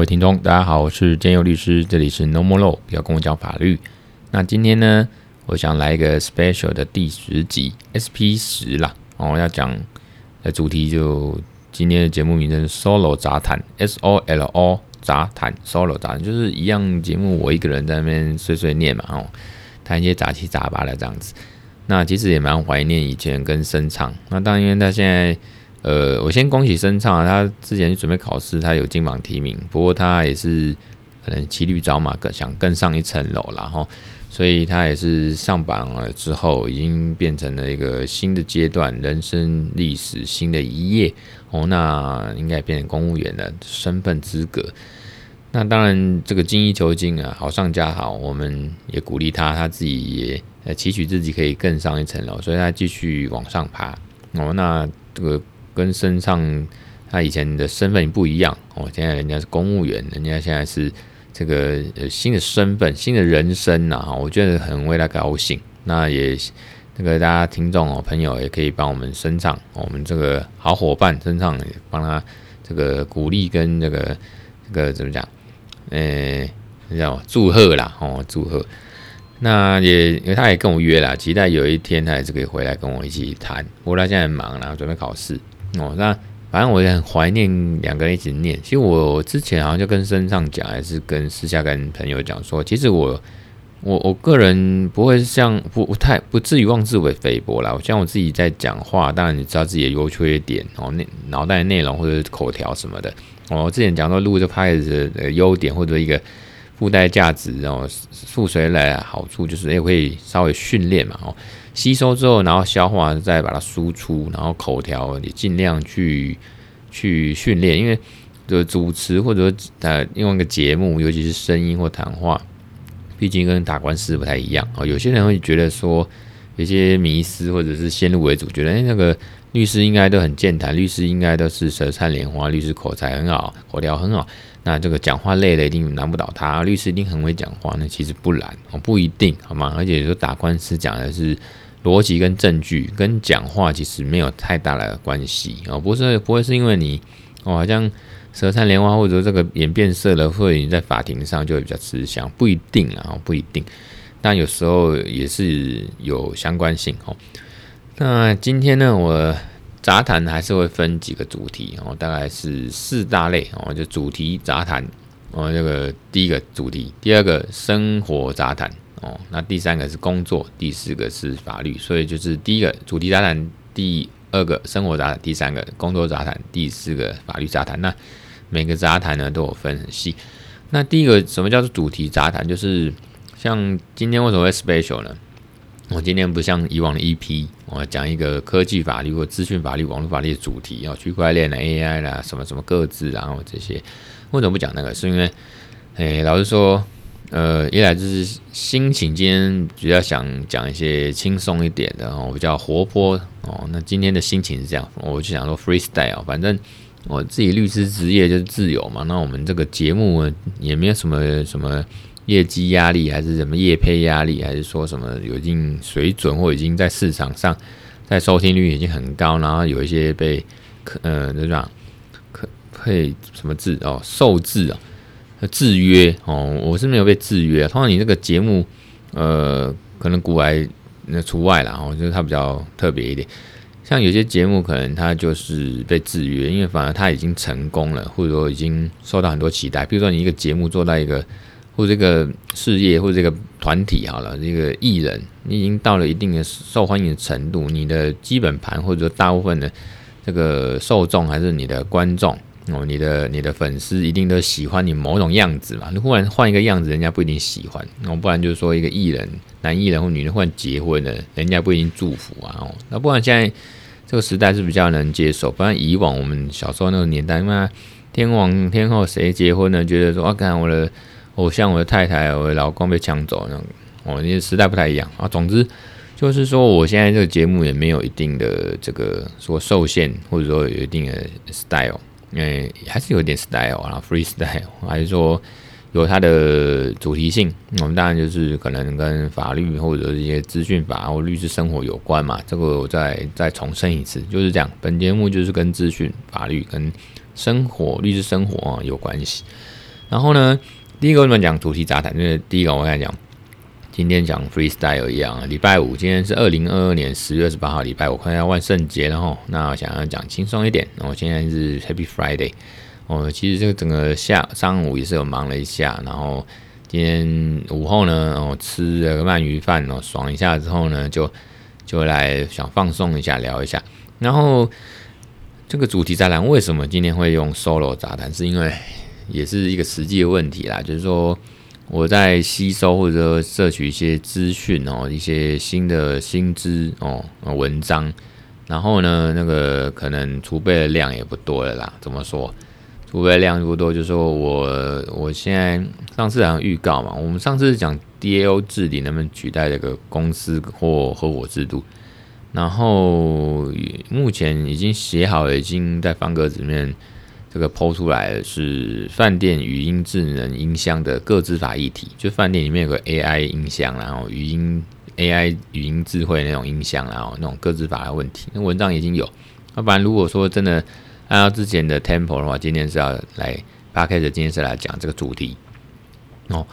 各位听众，大家好，我是建佑律师，这里是 No More Law，不要跟我讲法律。那今天呢，我想来一个 special 的第十集 SP 十啦。哦，要讲的主题就今天的节目名称 Solo 杂谈，S O L O 杂谈，Solo 杂谈就是一样节目，我一个人在那边碎碎念嘛，哦，谈一些杂七杂八的这样子。那其实也蛮怀念以前跟声唱。那当然，因为他现在。呃，我先恭喜申畅啊，他之前准备考试，他有金榜题名，不过他也是可能骑驴找马，更想更上一层楼然后，所以他也是上榜了之后，已经变成了一个新的阶段，人生历史新的一页哦，那应该变成公务员的身份资格。那当然，这个精益求精啊，好上加好，我们也鼓励他，他自己也呃期许自己可以更上一层楼，所以他继续往上爬哦，那这个。跟身上他以前的身份不一样哦，现在人家是公务员，人家现在是这个新的身份、新的人生呐，哈，我觉得很为他高兴。那也那个大家听众哦，朋友也可以帮我们身上，我们这个好伙伴身上帮他这个鼓励跟这个这个怎么讲？诶，叫祝贺啦，哦，祝贺。那也因为他也跟我约了，期待有一天他也是可以回来跟我一起谈。不过他现在很忙啦，准备考试。哦，那反正我也很怀念两个人一起念。其实我之前好像就跟身上讲，还是跟私下跟朋友讲说，其实我我我个人不会像不不太不至于妄自为菲薄啦。像我自己在讲话，当然你知道自己的优缺点哦，内脑袋内容或者口条什么的。我之前讲到录这拍子的优点或者一个附带价值，然后附随来好处就是也会稍微训练嘛，哦。吸收之后，然后消化，再把它输出，然后口条也尽量去去训练，因为的主持或者呃，用一个节目，尤其是声音或谈话，毕竟跟打官司不太一样哦。有些人会觉得说，有些迷思或者是先入为主，觉得哎，那个律师应该都很健谈，律师应该都是舌灿莲花，律师口才很好，口条很好。那这个讲话累了，一定难不倒他，律师一定很会讲话。那其实不然哦，不一定好吗？而且说打官司讲的是逻辑跟证据，跟讲话其实没有太大的关系哦。不是不会是因为你哦，好像舌灿莲花，或者说这个脸变色了，或者你在法庭上就会比较吃香，不一定啊，不一定。但有时候也是有相关性哦。那今天呢，我。杂谈还是会分几个主题哦，大概是四大类哦，就主题杂谈哦，这个第一个主题，第二个生活杂谈哦，那第三个是工作，第四个是法律，所以就是第一个主题杂谈，第二个生活杂谈，第三个工作杂谈，第四个法律杂谈。那每个杂谈呢都有分很细。那第一个什么叫做主题杂谈？就是像今天为什么会 special 呢？我今天不像以往的 EP，我讲一个科技法律或资讯法律、网络法律的主题啊，区块链的 AI 啦，什么什么各自，然后这些，为什么不讲那个？是因为，诶，老实说，呃，一来就是心情今天比较想讲一些轻松一点的哦，比较活泼哦。那今天的心情是这样，我就想说 freestyle，反正我自己律师职业就是自由嘛。那我们这个节目也没有什么什么。业绩压力还是什么业配压力，还是说什么有一定水准或已经在市场上，在收听率已经很高，然后有一些被可呃那种可配什么制哦受制啊制约哦，我是没有被制约。通常你这个节目呃可能古来那除外啦，我觉得它比较特别一点。像有些节目可能它就是被制约，因为反而它已经成功了，或者说已经受到很多期待。比如说你一个节目做到一个。或这个事业，或这个团体，好了，这个艺人，你已经到了一定的受欢迎的程度，你的基本盘或者说大部分的这个受众，还是你的观众哦，你的你的粉丝一定都喜欢你某种样子嘛。你忽然换一个样子，人家不一定喜欢哦。不然就是说一个艺人，男艺人或女人忽然结婚了，人家不一定祝福啊哦。那不然现在这个时代是比较能接受，不然以往我们小时候那个年代嘛，天王天后谁结婚呢？觉得说啊，看我的。偶像，我的太太，我的老公被抢走，那种，哦，那时代不太一样啊。总之，就是说，我现在这个节目也没有一定的这个说受限，或者说有一定的 style，因为还是有点 style 啊，freestyle，还是说有它的主题性。我们当然就是可能跟法律或者一些资讯法或律师生活有关嘛。这个我再再重申一次，就是这样。本节目就是跟资讯、法律跟生活、律师生活啊有关系。然后呢，第一个我们讲主题杂谈？因为第一个我跟你讲，今天讲 freestyle 一样，礼拜五，今天是二零二二年十月二十八号，礼拜五，快要万圣节了吼。那想要讲轻松一点，然后现在是 Happy Friday。哦，其实这个整个下上午也是有忙了一下，然后今天午后呢，哦吃了个鳗鱼饭哦，爽一下之后呢，就就来想放松一下，聊一下，然后。这个主题杂谈为什么今天会用 solo 杂谈？是因为也是一个实际的问题啦，就是说我在吸收或者摄取一些资讯哦，一些新的新知哦文章，然后呢，那个可能储备的量也不多了啦。怎么说？储备量不多，就是说我我现在上次好像预告嘛，我们上次讲 DAO 治理能不能取代这个公司或合伙制度？然后目前已经写好了，已经在方格子里面这个 PO 出来的是饭店语音智能音箱的各自法议题，就饭店里面有个 AI 音箱，然后语音 AI 语音智慧那种音箱，然后那种各自法的问题，那文章已经有。要不然如果说真的按照之前的 tempo 的话，今天是要来 Podcast 今天是来讲这个主题哦。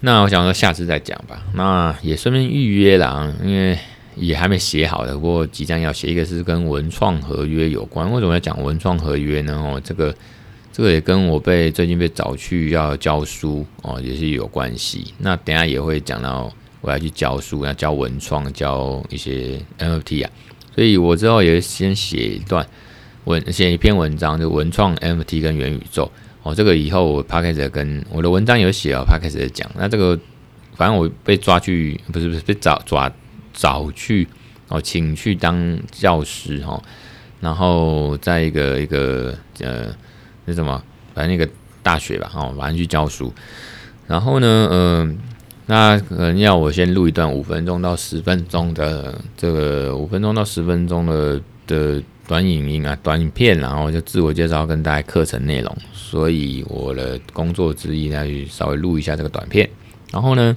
那我想说下次再讲吧。那也顺便预约了，因为。也还没写好的，不过即将要写。一个是跟文创合约有关，为什么要讲文创合约呢？哦，这个这个也跟我被最近被找去要教书哦，也是有关系。那等下也会讲到我要去教书，要教文创，教一些 NFT 啊。所以我之后也先写一段文，写一篇文章，就文创 NFT 跟元宇宙哦。这个以后我 Podcast 跟我的文章有写哦 Podcast 讲。那这个反正我被抓去，不是不是被找抓。找去哦，请去当教师哈，然后在一个一个呃，那什么，反正那个大学吧，哦，反正去教书。然后呢，嗯、那可能要我先录一段五分钟到十分钟的这个五分钟到十分钟的的短影音啊，短影片，然后就自我介绍跟大家课程内容。所以我的工作之一呢，去稍微录一下这个短片。然后呢，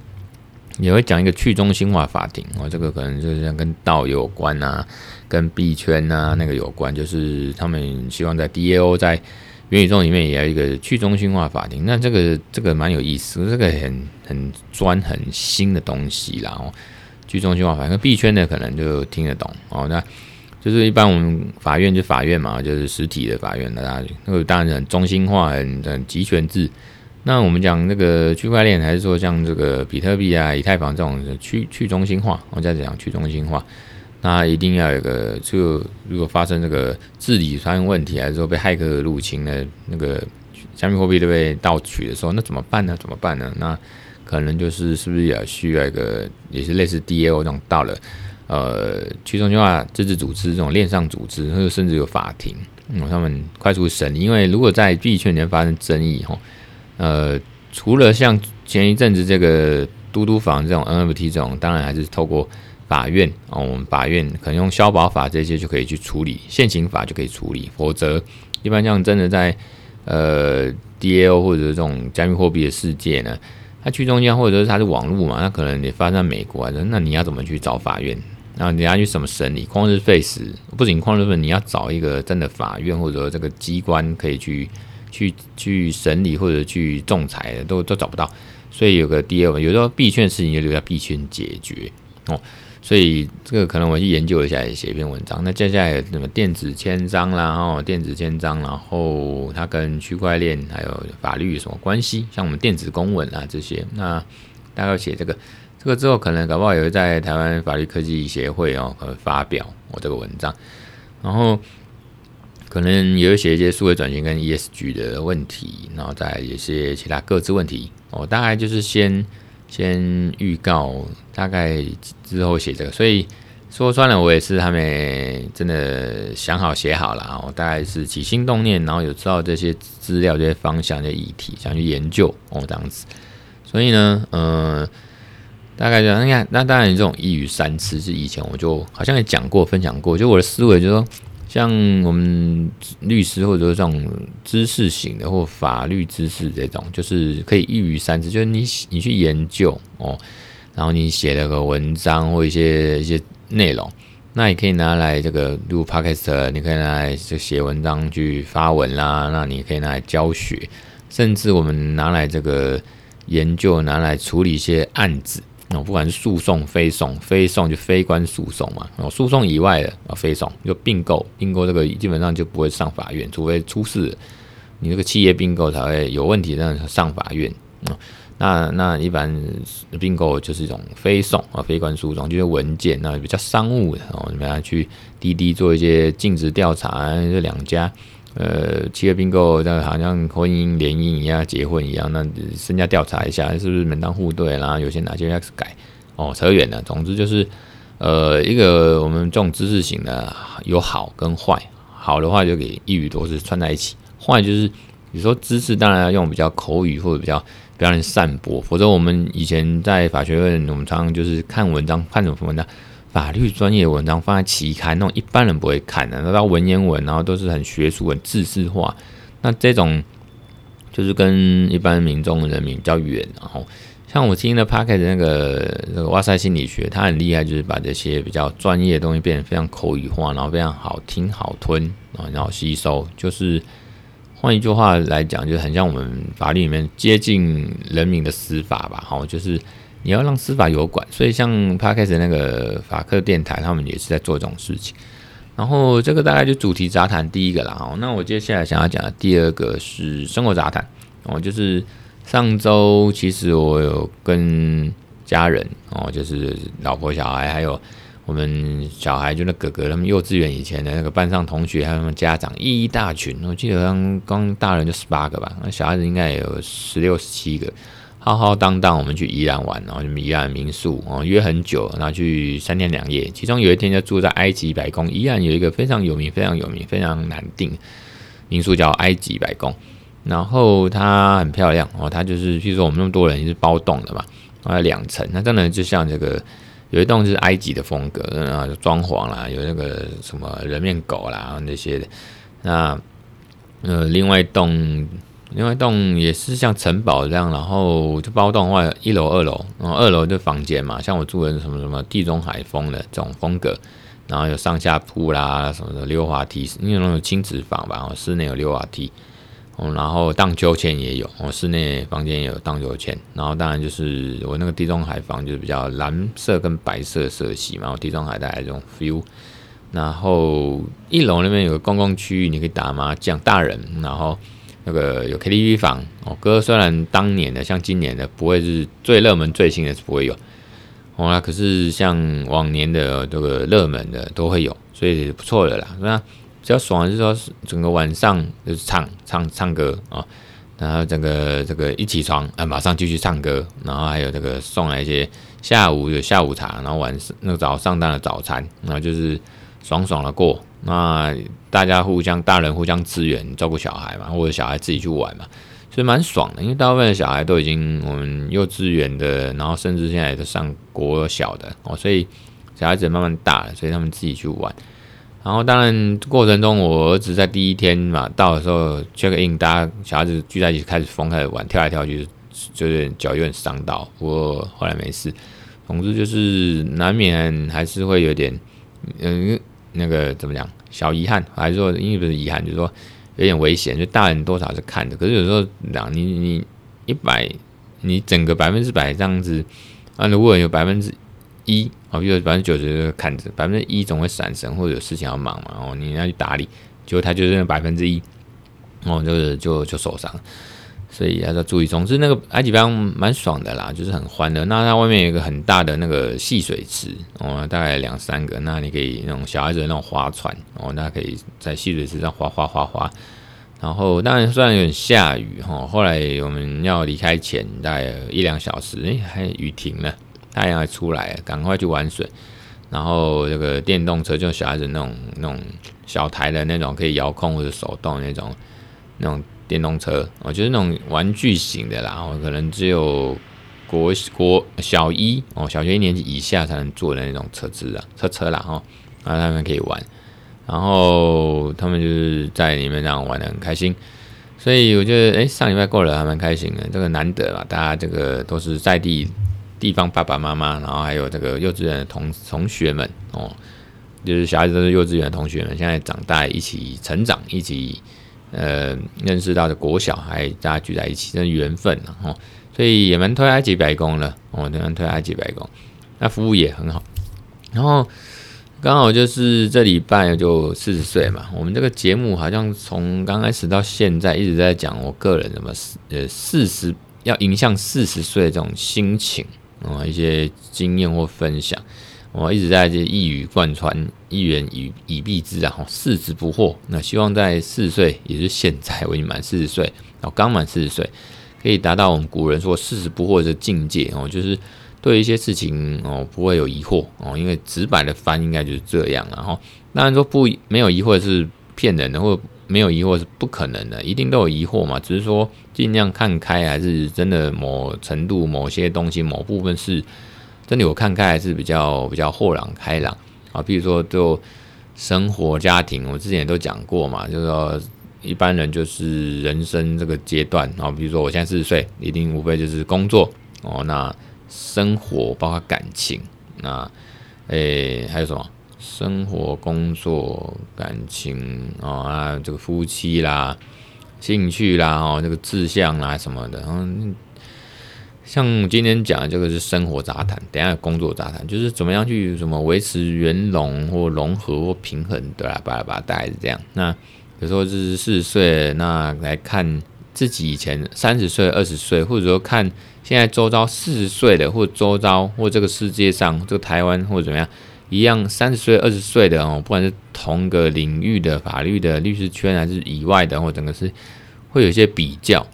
也会讲一个去中心化法庭哦，这个可能就是像跟道有关啊，跟币圈啊那个有关，就是他们希望在 DAO 在元宇宙里面也有一个去中心化法庭。那这个这个蛮有意思，这个很很专很新的东西啦哦。去中心化法庭，币圈的可能就听得懂哦。那就是一般我们法院就法院嘛，就是实体的法院，那那个当然很中心化，很很集权制。那我们讲那个区块链，还是说像这个比特币啊、以太坊这种去去中心化？我再讲去中心化，那一定要有个，就如果发生这个治理出现问题，还是说被骇客入侵的那个加密货币都被盗取的时候，那怎么办呢？怎么办呢？那可能就是是不是也需要一个，也是类似 DAO 这种到了呃去中心化自治组织这种链上组织，或者甚至有法庭，嗯，他们快速审理。因为如果在币圈里面发生争议，吼。呃，除了像前一阵子这个嘟嘟房这种 NFT 这种，当然还是透过法院哦，我们法院可能用消保法这些就可以去处理，现行法就可以处理。否则，一般像真的在呃 DAO 或者这种加密货币的世界呢，它去中间或者是它是网络嘛，那可能你发在美国啊，那你要怎么去找法院？然后你要去什么审理？旷日费时，不仅旷日费时，你要找一个真的法院或者这个机关可以去。去去审理或者去仲裁的都都找不到，所以有个第二有时候币圈事情就留在币圈解决哦。所以这个可能我去研究一下，也写一篇文章。那接下来什么电子签章啦，哦电子签章，然后它跟区块链还有法律有什么关系？像我们电子公文啊这些，那大概写这个，这个之后可能搞不好也会在台湾法律科技协会哦发表我这个文章，然后。可能也会写一些数位转型跟 ESG 的问题，然后再一些其他各自问题。我大概就是先先预告，大概之后写这个。所以说穿了，我也是还没真的想好写好了。我大概是起心动念，然后有知道这些资料、这些方向、这些议题，想去研究哦这样子。所以呢，嗯、大概就你看，那当然这种一语三吃，是以前我就好像也讲过、分享过，就我的思维就是说。像我们律师或者说这种知识型的或法律知识这种，就是可以一语三吃，就是你你去研究哦，然后你写了个文章或一些一些内容，那也可以拿来这个录 podcast，你可以拿来就写文章去发文啦，那你可以拿来教学，甚至我们拿来这个研究，拿来处理一些案子哦，不管是诉讼、非讼、非讼就非关诉讼嘛，哦，诉讼以外的啊，非讼就并购，并购这个基本上就不会上法院，除非出事，你这个企业并购才会有问题，让上法院啊。那那一般并购就是一种非讼啊，非关诉讼，就是文件，那比较商务的哦，你们要去滴滴做一些尽职调查，这两家呃企业并购，这好像婚姻联姻一样，结婚一样，那身家调查一下是不是门当户对，然后有些哪些要改哦，扯远了。总之就是呃一个我们这种知识型的有好跟坏，好的话就给一语多是串在一起，坏就是你说知识当然要用比较口语或者比较。不要人散播，否则我们以前在法学院，我们常常就是看文章，看什么文章，法律专业文章放在期刊，那种一般人不会看的，那到文言文，然后都是很学术、很知识化，那这种就是跟一般民众人民比较远。然后像我听的 Podcast 那个那个哇塞心理学，他很厉害，就是把这些比较专业的东西变得非常口语化，然后非常好听、好吞，然后吸收，就是。换一句话来讲，就很像我们法律里面接近人民的司法吧，好，就是你要让司法有管，所以像 Podcast 那个法克电台，他们也是在做这种事情。然后这个大概就主题杂谈第一个了，好，那我接下来想要讲的第二个是生活杂谈，哦，就是上周其实我有跟家人，哦，就是老婆小孩还有。我们小孩就那哥哥，他们幼稚园以前的那个班上同学，还有他们家长一大群，我记得刚刚大人就十八个吧，那小孩子应该也有十六、十七个，浩浩荡荡我们去宜兰玩，然后就宜兰民宿哦，约很久，然后去三天两夜，其中有一天就住在埃及白宫。宜兰有一个非常有名、非常有名、非常难订民宿叫埃及白宫，然后它很漂亮哦，它就是，譬如说我们那么多人是包栋的嘛，啊两层，那真的就像这个。有一栋是埃及的风格，啊，装潢啦，有那个什么人面狗啦那些的。那呃，另外一栋，另外一栋也是像城堡这样，然后就包栋的话，一楼、二楼，然后二楼就房间嘛，像我住的什么什么地中海风的这种风格，然后有上下铺啦，什么的溜滑梯，因为那种亲子房吧，室内有溜滑梯。嗯，然后荡秋千也有，我，室内房间也有荡秋千，然后当然就是我那个地中海房就是比较蓝色跟白色色系嘛，然后地中海带来这种 feel。然后一楼那边有个公共区域，你可以打麻将，大人，然后那个有 KTV 房，哦，歌虽然当年的像今年的不会是最热门最新的是不会有，哦，那可是像往年的这个热门的都会有，所以不错的啦，那。比较爽的是说，整个晚上就是唱唱唱歌啊，然后整个这个一起床啊，马上继续唱歌，然后还有这个送来一些下午有下午茶，然后晚上那个早上当的早餐，然后就是爽爽的过。那大家互相大人互相支援照顾小孩嘛，或者小孩自己去玩嘛，所以蛮爽的。因为大部分的小孩都已经我们幼稚园的，然后甚至现在都上国小的哦，所以小孩子慢慢大了，所以他们自己去玩。然后当然过程中，我儿子在第一天嘛到的时候，check in，大家小孩子聚在一起开始疯，开始玩，跳来跳去，就是脚有点伤到，不过后来没事。总之就是难免还是会有点，嗯，那个怎么讲，小遗憾，还是说因为不是遗憾，就是说有点危险，就大人多少是看的，可是有时候两你你一百，你整个百分之百这样子，啊，如果有百分之。一哦，比如百分之九十看着，百分之一总会闪神或者有事情要忙嘛，哦，你要去打理，结果他就是那百分之一，哦，就是就就受伤，所以要要注意。总之那个埃及白宫蛮爽的啦，就是很欢乐。那它外面有一个很大的那个戏水池，哦，大概两三个，那你可以那种小孩子那种划船，哦，那可以在戏水池上划划划划。然后当然虽然有点下雨哈，后来我们要离开前大概一两小时，哎，还雨停了。太阳还出来，赶快去玩水。然后这个电动车，就小孩子那种那种小台的那种，可以遥控或者手动那种那种电动车，我觉得那种玩具型的啦，哦可能只有国国小一哦，小学一年级以下才能坐的那种车子啊，车车啦哈，然后他们可以玩。然后他们就是在里面这样玩得很开心，所以我觉得哎，上礼拜过了还蛮开心的，这个难得嘛，大家这个都是在地。地方爸爸妈妈，然后还有这个幼稚园的同同学们哦，就是小孩子都是幼稚园的同学们，现在长大一起成长，一起呃认识到的国小，还大家聚在一起，真缘分了哈。所以也蛮推埃及白宫的，哦，蛮推埃及白宫，那服务也很好。然后刚好就是这礼拜就四十岁嘛，我们这个节目好像从刚开始到现在一直在讲我个人什么呃四十要迎向四十岁这种心情啊，一些经验或分享。我一直在这一语贯穿，一言以以蔽之啊，四十不惑。那希望在四十岁，也就是现在，我已经满四十岁，哦，刚满四十岁，可以达到我们古人说四十不惑的境界哦，就是对一些事情哦不会有疑惑哦，因为直白的翻应该就是这样。然后当然说不没有疑惑是骗人的，或没有疑惑是不可能的，一定都有疑惑嘛，只是说尽量看开，还是真的某程度某些东西某部分是。真的我看开还是比较比较豁然开朗啊，比如说就生活家庭，我之前也都讲过嘛，就是说一般人就是人生这个阶段啊，比如说我现在四十岁，一定无非就是工作哦，那生活包括感情，那诶还有什么生活、工作、感情哦啊，这个夫妻啦、兴趣啦，哦，这个志向啦什么的，嗯。像今天讲的这个是生活杂谈，等下工作杂谈，就是怎么样去什么维持圆融或融合或平衡，对吧？巴拉巴拉大概是这样。那有时候就是四十岁，那来看自己以前三十岁、二十岁，或者说看现在周遭四十岁的，或周遭或这个世界上这个台湾或者怎么样一样三十岁、二十岁的哦，不管是同个领域的法律的律师圈，还是以外的，或整个是会有一些比较，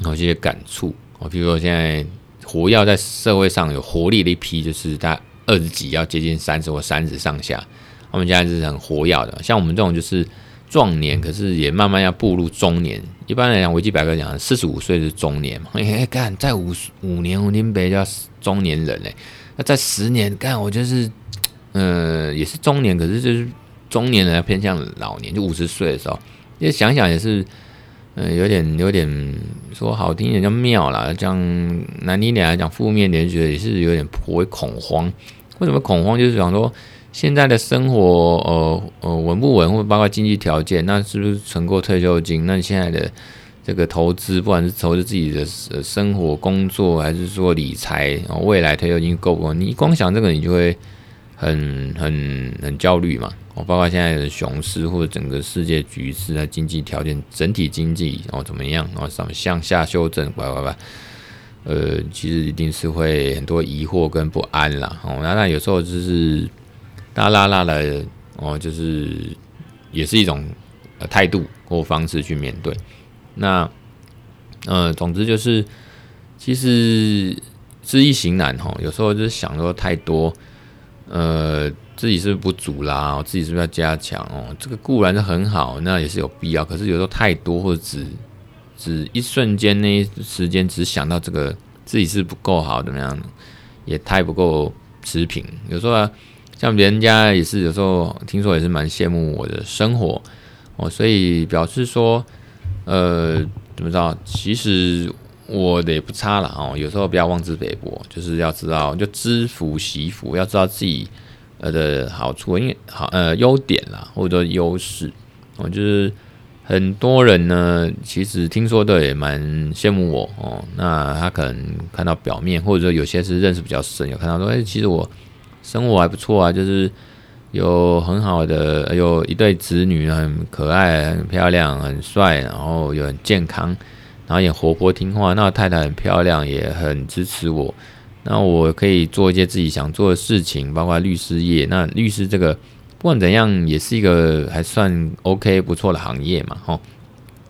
有一些感触。我比如说，现在活跃在社会上有活力的一批，就是在二十几，要接近三十或三十上下。他们现在是很活跃的，像我们这种就是壮年，可是也慢慢要步入中年。一般来讲，维基百科讲四十五岁是中年嘛？哎、欸，干再五五年，我们别叫中年人嘞。那在十年，干我就是，呃，也是中年，可是就是中年人要偏向老年，就五十岁的时候，因为想想也是。嗯，有点有点说好听一点叫妙啦，讲难听点来讲负面点，觉得也是有点颇为恐慌。为什么恐慌？就是想说现在的生活，呃呃稳不稳，或者包括经济条件，那是不是存够退休金？那你现在的这个投资，不管是投资自己的生活、工作，还是说理财，未来退休金够不够？你光想这个，你就会很很很焦虑嘛。包括现在的熊市或者整个世界局势啊，经济条件整体经济哦怎么样？哦，什么向下修正？乖乖乖，呃，其实一定是会很多疑惑跟不安啦。哦，那那有时候就是大啦啦的哦，就是也是一种呃态度或方式去面对。那呃，总之就是其实知易行难哈，有时候就是想说太多，呃。自己是不是不足啦？我自己是不是要加强哦？这个固然是很好，那也是有必要。可是有时候太多，或者只只一瞬间那一时间只想到这个自己是不够好，怎么样？也太不够持平。有时候啊，像别人家也是，有时候听说也是蛮羡慕我的生活哦，所以表示说，呃，怎么着？其实我的也不差了哦。有时候不要妄自菲薄，就是要知道就知福惜福，要知道自己。呃的好处，因为好呃优点啦，或者说优势，哦，就是很多人呢，其实听说的也蛮羡慕我哦。那他可能看到表面，或者说有些是认识比较深，有看到说，哎，其实我生活还不错啊，就是有很好的，有一对子女，很可爱、很漂亮、很帅，然后又很健康，然后也活泼听话。那太太很漂亮，也很支持我。那我可以做一些自己想做的事情，包括律师业。那律师这个不管怎样，也是一个还算 OK 不错的行业嘛，吼。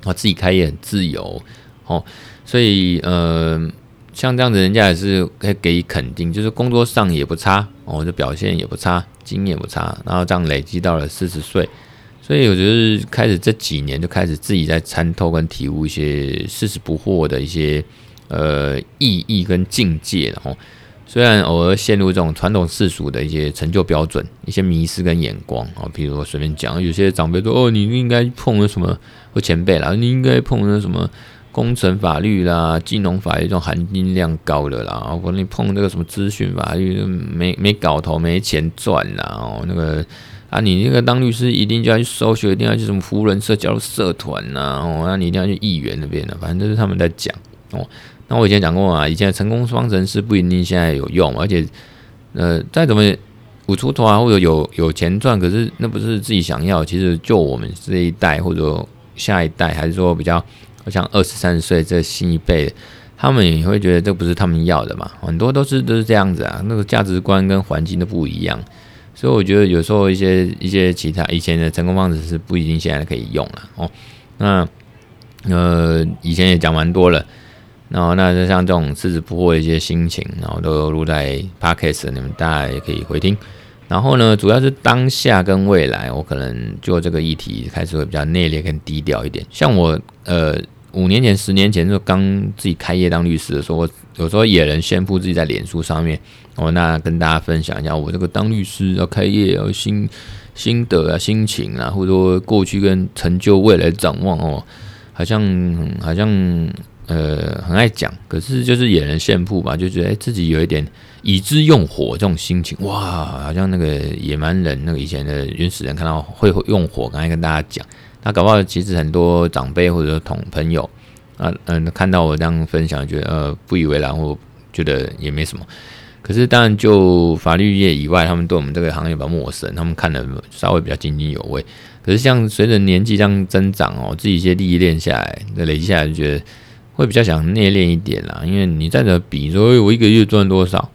我自己开业很自由，吼。所以呃，像这样子，人家也是可以给予肯定，就是工作上也不差，哦，就表现也不差，经验不差。然后这样累积到了四十岁，所以我觉得开始这几年就开始自己在参透跟体悟一些四十不惑的一些。呃，意义跟境界，然后虽然偶尔陷入这种传统世俗的一些成就标准、一些迷失跟眼光啊，比如说随便讲，有些长辈说：“哦，你应该碰了什么？”或前辈啦，你应该碰了什么工程法律啦、金融法律这种含金量高的啦。或者你碰那个什么资讯法律，没没搞头、没钱赚啦。哦，那个啊，你那个当律师一定就要去搜学，一定要去什么扶轮社加入社团呐，哦，那你一定要去议员那边的，反正都是他们在讲哦。那我以前讲过啊，以前的成功方程式不一定现在有用，而且呃，再怎么舞出头啊，或者有有钱赚，可是那不是自己想要。其实就我们这一代或者下一代，还是说比较像二十三十岁这新一辈，他们也会觉得这不是他们要的嘛。很多都是都是这样子啊，那个价值观跟环境都不一样。所以我觉得有时候一些一些其他以前的成功方程式不一定现在可以用了哦。那呃以前也讲蛮多了，然后那就像这种狮子不惑的一些心情，然后都录在 Podcast，你们大家也可以回听。然后呢，主要是当下跟未来，我可能就这个议题开始会比较内敛跟低调一点。像我呃。五年前、十年前就刚自己开业当律师的时候，我有时候也能宣布自己在脸书上面哦，那跟大家分享一下我这个当律师要开业要心心得啊、心情啊，或者说过去跟成就、未来展望哦，好像好像呃很爱讲，可是就是也能炫富吧，就觉得哎自己有一点以之用火这种心情，哇，好像那个野蛮人那个以前的原始人看到会用火，刚才跟大家讲。那搞不好，其实很多长辈或者同朋友啊，嗯，看到我这样分享，觉得呃不以为然，或觉得也没什么。可是当然，就法律业以外，他们对我们这个行业比较陌生，他们看的稍微比较津津有味。可是像随着年纪这样增长哦，自己一些历练下来，那累积下来，就觉得会比较想内敛一点啦。因为你再怎么比，说我一个月赚多少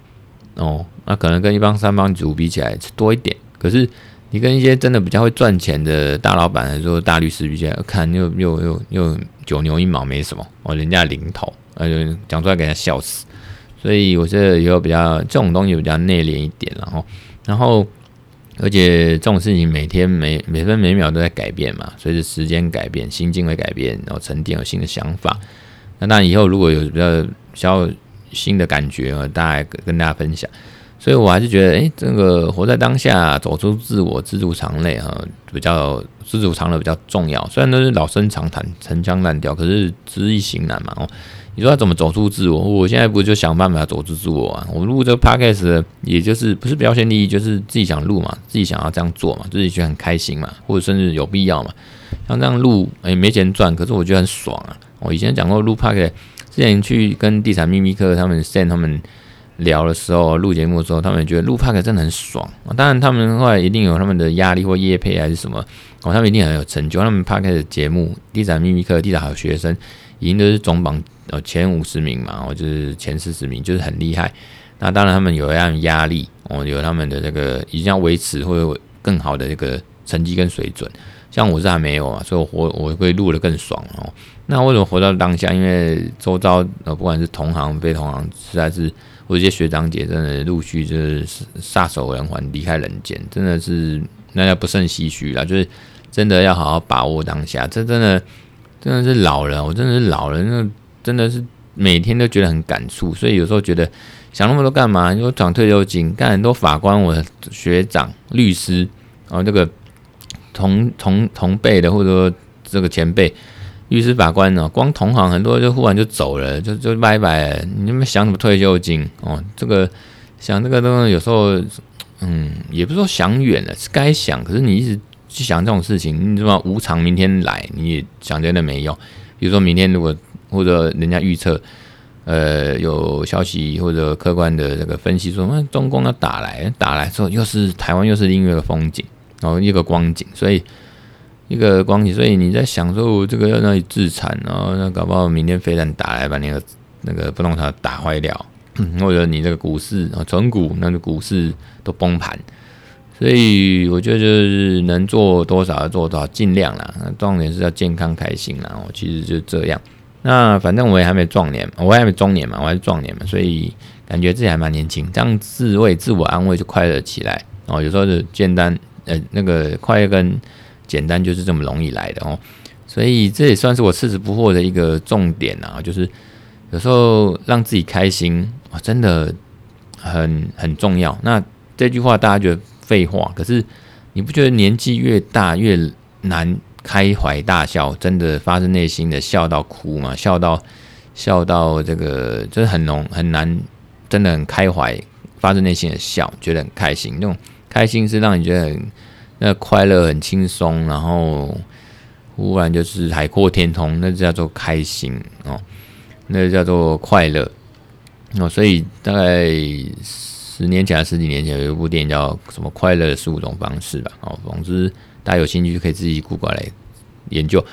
哦，那可能跟一帮三帮主比起来是多一点，可是。你跟一些真的比较会赚钱的大老板，来说大律师比起来，看又又又又九牛一毛没什么哦，人家零头，呃，讲出来给人家笑死。所以我觉得以后比较这种东西比较内敛一点，然后然后而且这种事情每天每每分每秒都在改变嘛，随着时间改变，心境会改变，然后沉淀有新的想法。那当然以后如果有比较小新的感觉啊，大家跟大家分享。所以，我还是觉得，哎，这个活在当下，走出自我，知足常乐啊，比较知足常乐比较重要。虽然都是老生常谈、陈腔滥调，可是知易行难嘛。哦，你说要怎么走出自我？我现在不就想办法走出自我啊？我录这个 podcast，也就是不是标新立异，就是自己想录嘛，自己想要这样做嘛，自己觉得很开心嘛，或者甚至有必要嘛。像这样录，哎，没钱赚，可是我觉得很爽啊。我以前讲过录 p a r k 之前去跟地产秘密客他们 send 他们。聊的时候，录节目的时候，他们觉得录 p a r k 真的很爽。当然，他们后来一定有他们的压力或业配还是什么，哦，他们一定很有成就。他们 p a r k 的节目《地产秘密课》、《地产好学生》已经都是总榜呃前五十名嘛，哦，就是前四十名，就是很厉害。那当然，他们有样压力，哦，有他们的这个一定要维持或者更好的这个成绩跟水准。像我是还没有啊，所以我我会录得更爽哦。那为什么活到当下？因为周遭呃不管是同行非同行，实在是。我这些学长姐真的陆续就是撒手人寰，离开人间，真的是那要不胜唏嘘啦。就是真的要好好把握当下，这真的真的是老了，我真的是老了，那真的是每天都觉得很感触。所以有时候觉得想那么多干嘛？因为涨退休金，干很多法官，我学长、律师，然后这个同同同辈的，或者说这个前辈。律师法官呢，光同行很多就忽然就走了，就就拜拜了。你们想什么退休金哦？这个想这个东西，有时候嗯，也不是说想远了，是该想。可是你一直去想这种事情，你知道无常？明天来，你也想真的没用。比如说明天如果或者人家预测，呃，有消息或者客观的这个分析说，那中共要打来，打来之后又是台湾又是另一个风景，然后一个光景，所以。一个光景，所以你在想说，我这个要那里自残，然后那搞不好明天飞弹打来把那个那个不动产打坏掉，或者你这个股市啊，存股那个股市都崩盘，所以我觉得就是能做多少要做多少，尽量啦。那重点是要健康开心啦。我其实就这样。那反正我也还没壮年，我还没中年嘛，我还是壮年嘛，所以感觉自己还蛮年轻，这样自慰、自我安慰就快乐起来。哦，有时候就简单，呃，那个快乐跟。简单就是这么容易来的哦，所以这也算是我赤子不惑的一个重点啊，就是有时候让自己开心啊，真的很很重要。那这句话大家觉得废话，可是你不觉得年纪越大越难开怀大笑，真的发自内心的笑到哭吗？笑到笑到这个就是很浓很难，真的很开怀，发自内心的笑，觉得很开心。那种开心是让你觉得很。那快乐很轻松，然后忽然就是海阔天空，那叫做开心哦，那叫做快乐哦。所以大概十年前、十几年前有一部电影叫什么《快乐的十五种方式》吧。哦，总之大家有兴趣就可以自己 Google 来研究。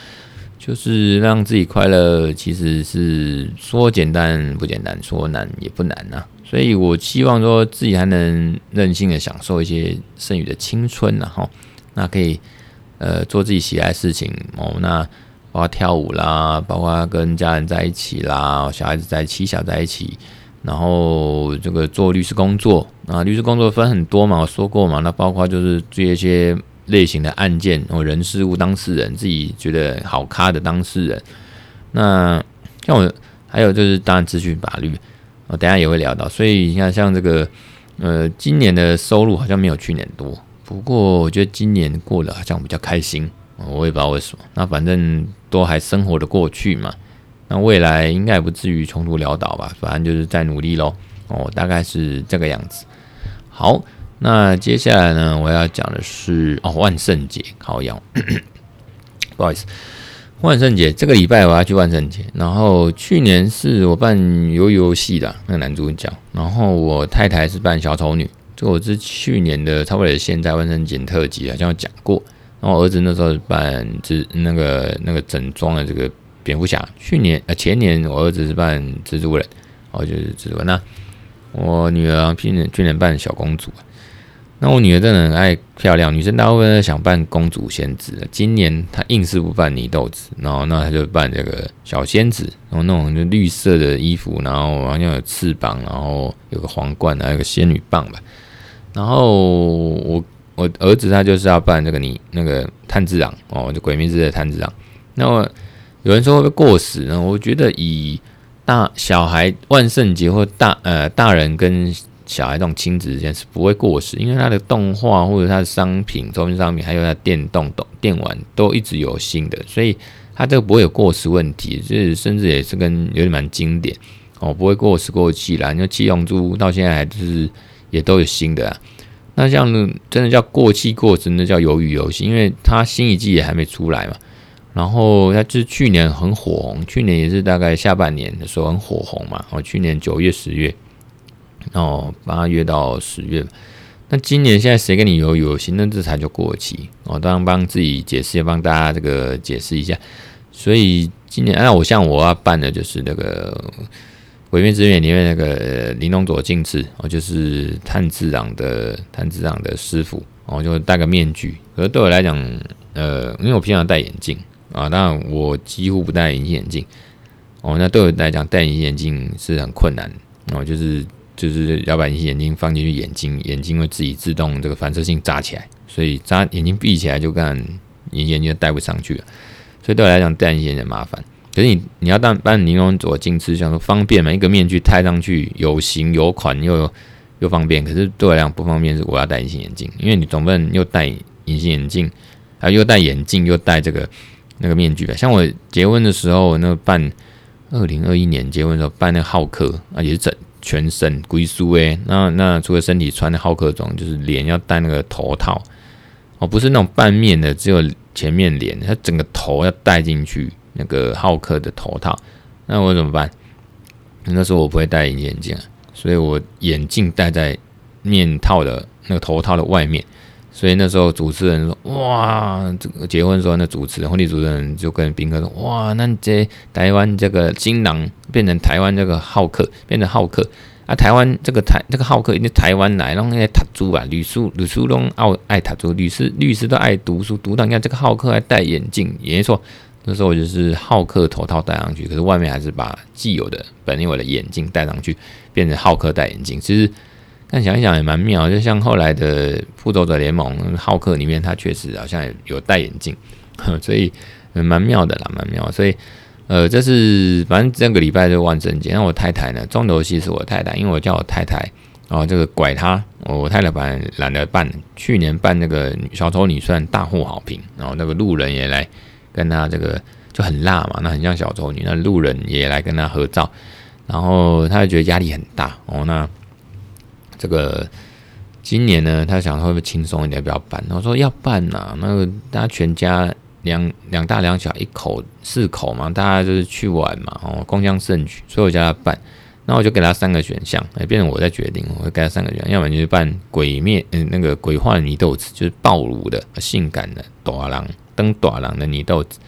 就是让自己快乐，其实是说简单不简单，说难也不难呐、所以我希望说自己还能任性的享受一些剩余的青春呐，哈，那可以呃做自己喜爱的事情哦，那包括跳舞啦，包括跟家人在一起啦，小孩子在一起，小在一起，然后这个做律师工作啊，律师工作分很多嘛，我说过嘛，那包括就是做一些。类型的案件，或人事物当事人自己觉得好咖的当事人，那像我还有就是当然咨询法律，我等下也会聊到。所以你看，像这个呃，今年的收入好像没有去年多，不过我觉得今年过得好像比较开心，我也不知道为什么。那反正都还生活的过去嘛，那未来应该也不至于穷途潦倒吧？反正就是在努力喽。哦，大概是这个样子。好。那接下来呢，我要讲的是哦，万圣节好养，不好意思，万圣节这个礼拜我要去万圣节。然后去年是我扮鱿鱼游戏的那个男主角，然后我太太是扮小丑女。这个我是去年的，差不多现在万圣节特辑好像有讲过。然后我儿子那时候是扮蜘那个那个整装的这个蝙蝠侠。去年呃前年我儿子是扮蜘蛛人，哦就是蜘蛛人。那我女儿去年去年扮小公主。那我女儿真的很爱漂亮，女生大部分都想扮公主仙子。今年她硬是不扮泥豆子，然后那她就扮这个小仙子，然后那种就绿色的衣服，然后好像有翅膀，然后有个皇冠，还有个仙女棒吧。然后我我儿子他就是要扮这个你那个炭治郎哦，就鬼灭之的炭治郎。那么有人说会不会过时呢？我觉得以大小孩万圣节或大呃大人跟小孩这种亲子之间是不会过时，因为它的动画或者它的商品、周边商品，还有它电动动电玩都一直有新的，所以它这个不会有过时问题，就是甚至也是跟有点蛮经典哦，不会过时过气啦。你说七龙珠到现在还就是也都有新的啊。那像真的叫过气过时，那叫鱿鱼游戏，因为它新一季也还没出来嘛。然后它就是去年很火红，去年也是大概下半年的时候很火红嘛。哦，去年九月、十月。哦，八月到十月，那今年现在谁跟你有有新的这才叫过期哦？当然帮自己解释，也帮大家这个解释一下。所以今年，那我像我要办的就是那个《鬼灭之刃》里面那个林珑佐静次哦，就是炭治郎的炭治郎的师傅哦，就戴个面具。可是对我来讲，呃，因为我平常戴眼镜啊，当然我几乎不戴隐形眼镜哦。那对我来讲，戴隐形眼镜是很困难哦，就是。就是要把隐形眼镜放进去眼睛，眼睛会自己自动这个反射性扎起来，所以扎眼睛闭起来就干隐形眼镜戴不上去了。所以对我来讲戴隐形眼镜麻烦。可是你你要当扮尼龙佐镜次，想说方便嘛，一个面具戴上去有型有款又又方便。可是对我来讲不方便是我要戴隐形眼镜，因为你总不能又戴隐形眼镜，还又戴眼镜又戴这个那个面具吧。像我结婚的时候，那个办二零二一年结婚的时候办那个浩克啊，也是整。全身归宿诶，那那除了身体穿的浩克装，就是脸要戴那个头套哦，不是那种半面的，只有前面脸，他整个头要戴进去那个浩克的头套，那我怎么办？那时候我不会戴隐形眼镜，所以我眼镜戴在面套的那个头套的外面。所以那时候主持人说：“哇，这个结婚的时候，那主持人婚礼主持人就跟宾客说：‘哇，那这台湾这个新郎变成台湾这个浩克，变成浩克啊！台湾这个台这个浩克，因为台湾来，然后那些塔珠啊，律师律师都爱爱塔珠，律师律师都爱读书，读到你看这个浩克还戴眼镜，也没错。那时候我就是浩克头套戴上去，可是外面还是把既有的本有的眼镜戴上去，变成浩克戴眼镜，其实。”但想一想也蛮妙，就像后来的《复仇者联盟》浩克里面，他确实好像有戴眼镜，所以蛮妙的啦，蛮妙。所以，呃，这是反正这个礼拜就万圣节。那我太太呢，重头戏是我太太，因为我叫我太太然哦，这个拐她，我太太本来懒得扮，去年扮那个小丑女算大获好评，然后那个路人也来跟她这个就很辣嘛，那很像小丑女，那路人也来跟她合照，然后她就觉得压力很大哦，那。这个今年呢，他想会不会轻松一点，不要办。我说要办呐、那个大家全家两两大两小一口四口嘛，大家就是去玩嘛，哦，共襄盛举，所以我叫他办。那我就给他三个选项，哎，变成我在决定，我会给他三个选项，要么就是办鬼灭，嗯，那个鬼话泥豆子，就是暴露的、性感的大人登大人的泥豆子，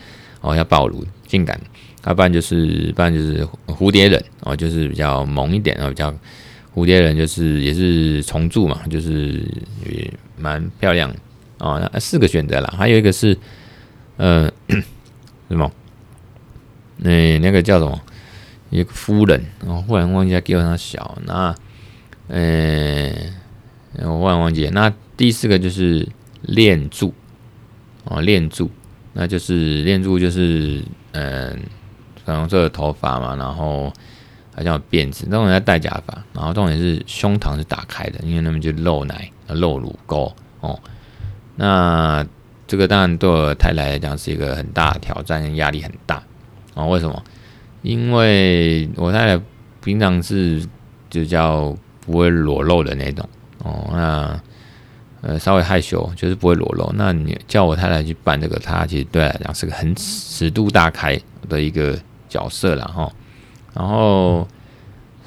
哦，要暴露，性感。要不然就是，不然就是蝴蝶忍，哦，就是比较萌一点，然后比较蝴蝶人就是也是重铸嘛，就是也蛮漂亮，哦，那四个选择了，还有一个是，呃，什么？那那个叫什么？一个夫人，我忽然忘记叫他小，那，呃，我忽然忘记，那第四个就是恋柱，哦，恋柱，那就是恋柱就是，嗯。粉红色的头发嘛，然后好像有辫子，那种人在戴假发，然后重点是胸膛是打开的，因为他们就露奶、露乳沟哦。那这个当然对我太太来讲是一个很大的挑战，压力很大哦。为什么？因为我太太平常是就叫不会裸露的那种哦，那呃稍微害羞，就是不会裸露。那你叫我太太去办这个，她其实对来讲是个很尺度大开的一个。角色了哈，然后，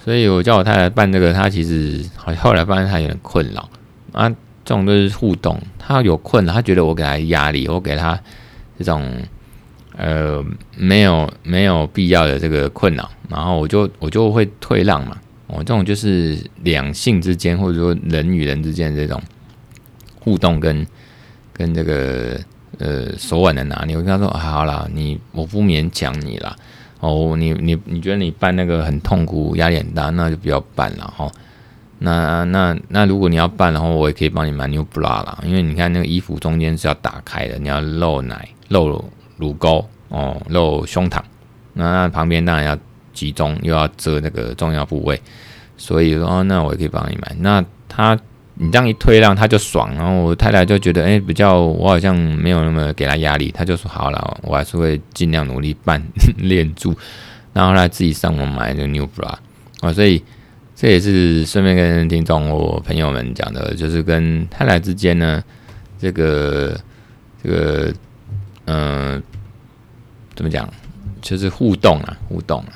所以我叫我太太办这个，她其实好像后来发现她有点困扰啊。这种都是互动，她有困扰，她觉得我给她压力，我给她这种呃没有没有必要的这个困扰，然后我就我就会退让嘛。我这种就是两性之间或者说人与人之间这种互动跟跟这个呃手腕的拿捏，我跟她说好啦，你我不勉强你啦。哦，你你你觉得你办那个很痛苦，压力很大，那就不要办了哈。那那那如果你要办，然后我也可以帮你买 new bra 啦，因为你看那个衣服中间是要打开的，你要露奶、露乳沟哦，露胸膛，那那旁边当然要集中，又要遮那个重要部位，所以说那我也可以帮你买。那他。你这样一推让他就爽，然后我太太就觉得，哎、比较我好像没有那么给他压力，他就说好了，我还是会尽量努力办 练住，然后他自己上网买那个 new bra 啊，所以这也是顺便跟听众我朋友们讲的，就是跟太太之间呢，这个这个嗯、怎么讲，就是互动啊，互动啊，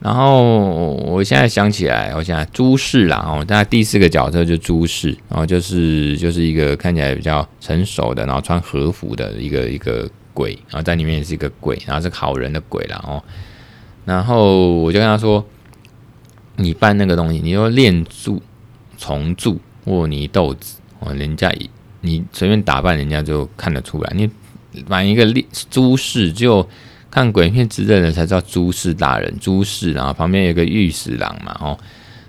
然后我现在想起来，我现在朱氏啦，哦，大家第四个角色就朱氏，然后就是就是一个看起来比较成熟的，然后穿和服的一个一个鬼，然后在里面也是一个鬼，然后是好人的鬼啦。哦。然后我就跟他说：“你办那个东西，你说练柱、重铸或泥豆子哦，人家你随便打扮，人家就看得出来。你买一个练朱氏就。”看鬼片之刃的才知道朱氏大人，朱氏，然后旁边有个御史郎嘛，哦，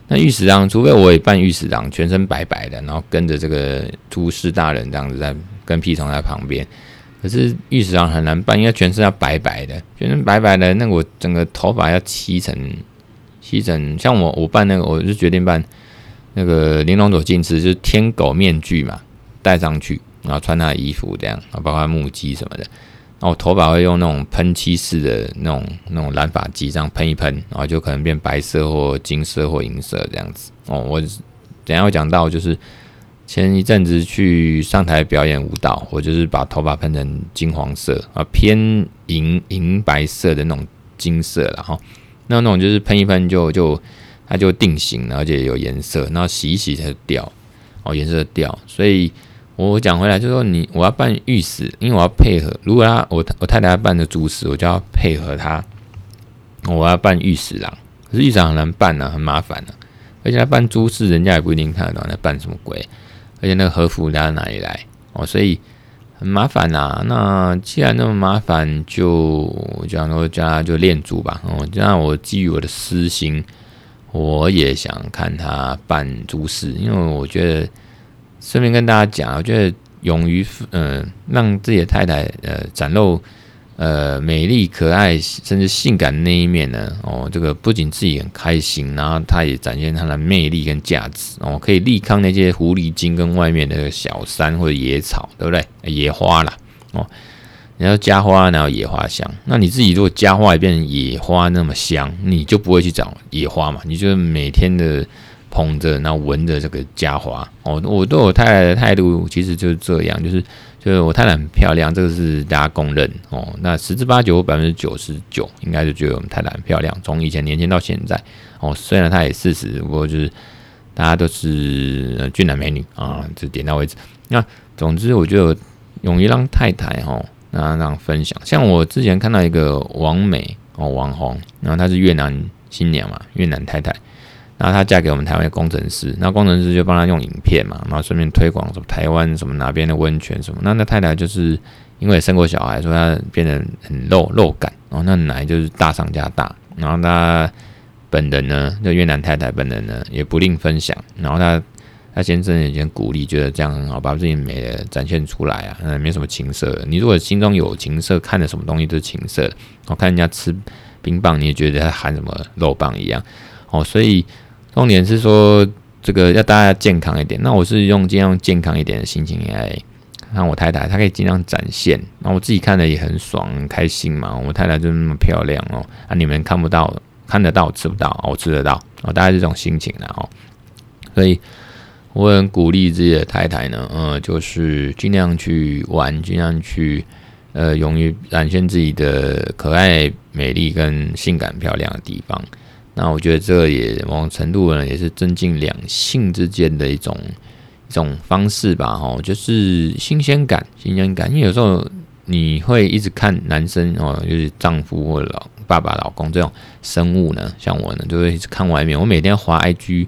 那御史郎，除非我也扮御史郎，全身白白的，然后跟着这个朱氏大人这样子在跟屁虫在旁边，可是御史郎很难扮，因为全身要白白的，全身白白的，那我整个头发要漆成漆成，像我我扮那个，我就决定扮那个玲珑佐静次，就是天狗面具嘛，戴上去，然后穿他的衣服这样，包括木屐什么的。然后我头发会用那种喷漆式的那种那种染发剂这样喷一喷，然后就可能变白色或金色或银色这样子。哦，我等下会讲到，就是前一阵子去上台表演舞蹈，我就是把头发喷成金黄色啊，偏银银白色的那种金色了哈。那那种就是喷一喷就就它就定型了，而且有颜色，然后洗一洗它就掉，哦，颜色掉，所以。我讲回来就是说，你我要办御史，因为我要配合。如果他我我太太要办的主使，我就要配合他。我要办御史郎，可是御史郎很难办呢、啊，很麻烦呢、啊。而且他办朱氏，人家也不一定看得懂他办什么鬼。而且那个和服拿到哪里来？哦，所以很麻烦呐、啊。那既然那么麻烦，就我讲说叫他就练主吧。哦，这样我基于我的私心，我也想看他办朱氏，因为我觉得。顺便跟大家讲，我觉得勇于嗯、呃、让自己的太太呃展露呃美丽可爱甚至性感那一面呢，哦，这个不仅自己很开心，然后他也展现他的魅力跟价值哦，可以力抗那些狐狸精跟外面的小三或者野草，对不对？野花啦哦，你要加花然后野花香？那你自己如果加花也变成野花那么香，你就不会去找野花嘛？你就每天的。捧着，然后闻着这个嘉华哦。我对我太太的态度其实就是这样，就是就是我太太很漂亮，这个是大家公认哦。那十之八九，百分之九十九应该就觉得我们太太很漂亮，从以前年轻到现在哦。虽然她也四十，不过就是大家都是俊男美女啊，就点到为止。那总之，我觉得勇于让太太哈，那让分享。像我之前看到一个王美哦网红，然后她是越南新娘嘛，越南太太。然后她嫁给我们台湾的工程师，那工程师就帮她用影片嘛，然后顺便推广什么台湾什么哪边的温泉什么。那那太太就是因为生过小孩，所以她变得很肉肉感，然后那奶就是大上加大。然后她本人呢，就越南太太本人呢也不吝分享。然后她她先生也先鼓励，觉得这样很好，把自己美的展现出来啊，嗯，没什么情色。你如果心中有情色，看的什么东西都是情色。我看人家吃冰棒，你也觉得他含什么肉棒一样哦，所以。重点是说，这个要大家健康一点。那我是用尽量健康一点的心情来看我太太，她可以尽量展现。那我自己看的也很爽，很开心嘛。我太太就那么漂亮哦，啊，你们看不到，看得到，吃不到，我吃得到，哦，大概这种心情的哦。所以我很鼓励自己的太太呢，呃，就是尽量去玩，尽量去呃，勇于展现自己的可爱、美丽跟性感漂亮的地方。那我觉得这个也某种程度呢，也是增进两性之间的一种一种方式吧，哈，就是新鲜感，新鲜感。因为有时候你会一直看男生哦，就是丈夫或老爸爸、老公这种生物呢，像我呢，就会一直看外面。我每天滑 IG，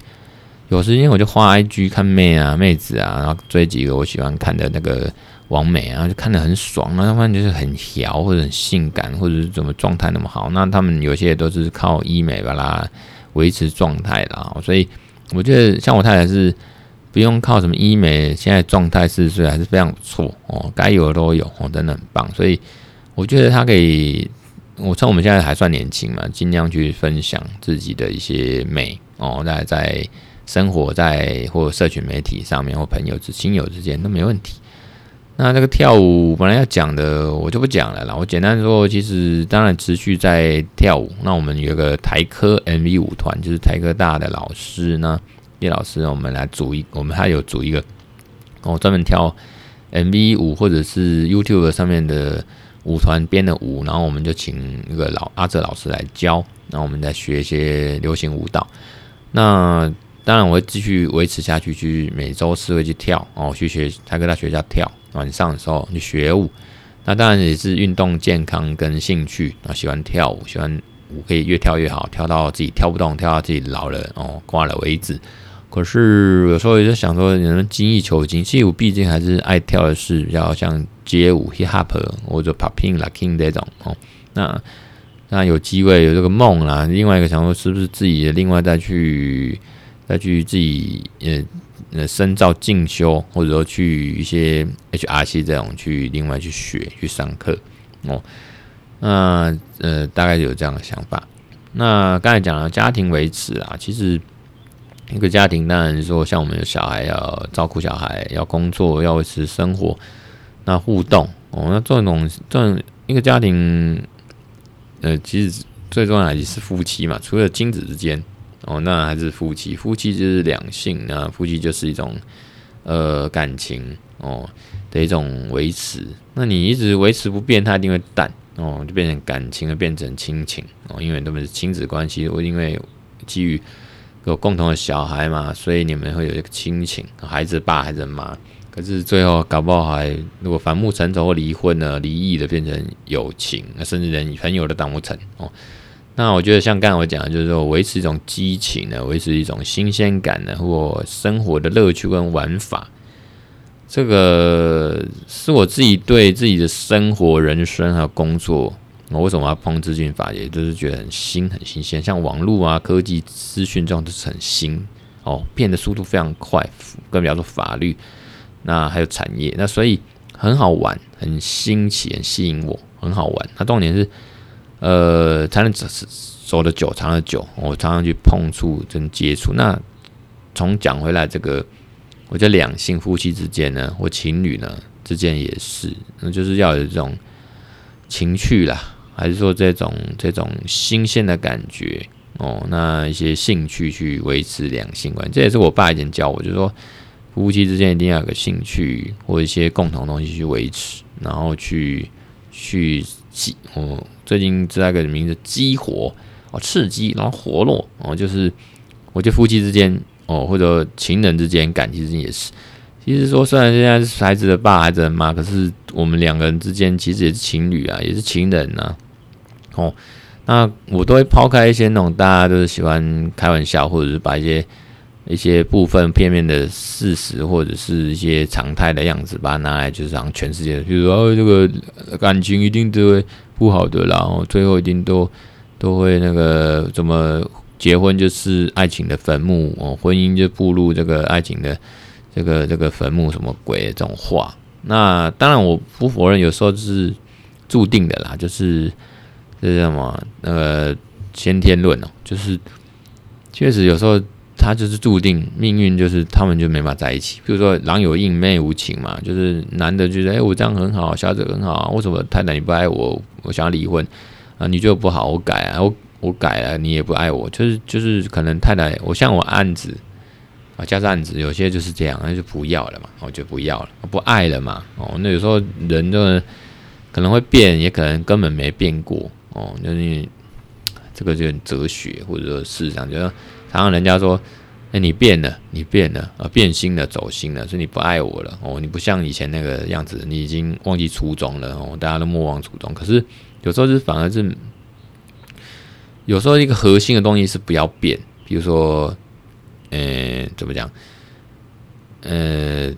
有时间我就滑 IG 看妹啊、妹子啊，然后追几个我喜欢看的那个。完美啊，就看得很爽啊，他们就是很调或者很性感，或者是怎么状态那么好。那他们有些都是靠医美把它维持状态啦。所以我觉得像我太太是不用靠什么医美，现在状态四十岁还是非常不错哦，该有的都有哦，真的很棒。所以我觉得她可以，我趁我们现在还算年轻嘛，尽量去分享自己的一些美哦，在在生活在或社群媒体上面或朋友之亲友之间都没问题。那这个跳舞本来要讲的，我就不讲了啦。我简单说，其实当然持续在跳舞。那我们有一个台科 MV 舞团，就是台科大的老师呢，叶老师，我们来组一，我们还有组一个，哦，专门跳 MV 舞或者是 YouTube 上面的舞团编的舞，然后我们就请一个老阿哲老师来教，然后我们再学一些流行舞蹈。那当然我会继续维持下去，去每周四会去跳哦，去学台科大学校跳。晚上的时候去学舞，那当然也是运动健康跟兴趣啊，喜欢跳舞，喜欢舞可以越跳越好，跳到自己跳不动，跳到自己老了哦挂了为止。可是有时候也是想说，人精益求精，街舞毕竟还是爱跳的是比较像街舞 hip hop 或者 popping locking 这种哦。那那有机会有这个梦啦，另外一个想说是不是自己的另外再去再去自己呃。呃，深造进修，或者说去一些 HRC 这种去另外去学去上课哦。那呃，大概有这样的想法。那刚才讲了家庭维持啊，其实一个家庭当然说，像我们有小孩要照顾小孩，要工作，要维持生活，那互动哦，那这种这种一个家庭，呃，其实最重要的也是夫妻嘛，除了亲子之间。哦，那还是夫妻，夫妻就是两性，那夫妻就是一种呃感情哦的一种维持。那你一直维持不变，它一定会淡哦，就变成感情，变成亲情哦，因为他们是亲子关系。我因为基于有共同的小孩嘛，所以你们会有一个亲情，孩子爸，孩子妈。可是最后搞不好还如果反目成仇或离婚了，离异的变成友情，那甚至连朋友都当不成哦。那我觉得像刚才我讲的，就是说维持一种激情呢，维持一种新鲜感呢，或生活的乐趣跟玩法，这个是我自己对自己的生活、人生还有工作，我为什么要碰资讯法，也就是觉得很新、很新鲜。像网络啊、科技资讯这种都是很新哦，变的速度非常快。更比方说法律，那还有产业，那所以很好玩、很新奇、很吸引我，很好玩。那重点是。呃，才能走走的久，长的久。我常常去碰触跟接触。那从讲回来，这个我觉得两性夫妻之间呢，或情侣呢之间也是，那就是要有这种情趣啦，还是说这种这种新鲜的感觉哦，那一些兴趣去维持两性关系，这也是我爸以前教我，就是说夫妻之间一定要有个兴趣或一些共同东西去维持，然后去去激哦，最近知道一个名字激活哦，刺激然后活络哦，就是我觉得夫妻之间哦，或者情人之间感情之间也是。其实说，虽然现在是孩子的爸、孩子的妈，可是我们两个人之间其实也是情侣啊，也是情人呐、哦，那我都会抛开一些那种大家都是喜欢开玩笑，或者是把一些一些部分片面的事实，或者是一些常态的样子，把它拿来就是让全世界，比如说、这个感情一定都会不好的，然后最后一定都都会那个怎么结婚就是爱情的坟墓哦，婚姻就步入这个爱情的。这个这个坟墓什么鬼这种话，那当然我不否认，有时候是注定的啦，就是这是什么呃先天论哦，就是确实有时候他就是注定命运，就是他们就没法在一起。比如说郎有硬妹无情嘛，就是男的觉得哎我这样很好，小子很好，为什么太太你不爱我，我想要离婚啊？你就不好，我改啊，我我改了，你也不爱我，就是就是可能太太我像我案子。啊，加上案子有些就是这样，那就不要了嘛，我就不要了，不爱了嘛。哦，那有时候人就可能会变，也可能根本没变过。哦，就是这个就很哲学，或者说事实上，就常常人家说，哎，你变了，你变了，啊，变心了，走心了，所以你不爱我了。哦，你不像以前那个样子，你已经忘记初衷了。哦，大家都莫忘初衷。可是有时候是反而是，有时候一个核心的东西是不要变，比如说。呃，怎么讲？呃，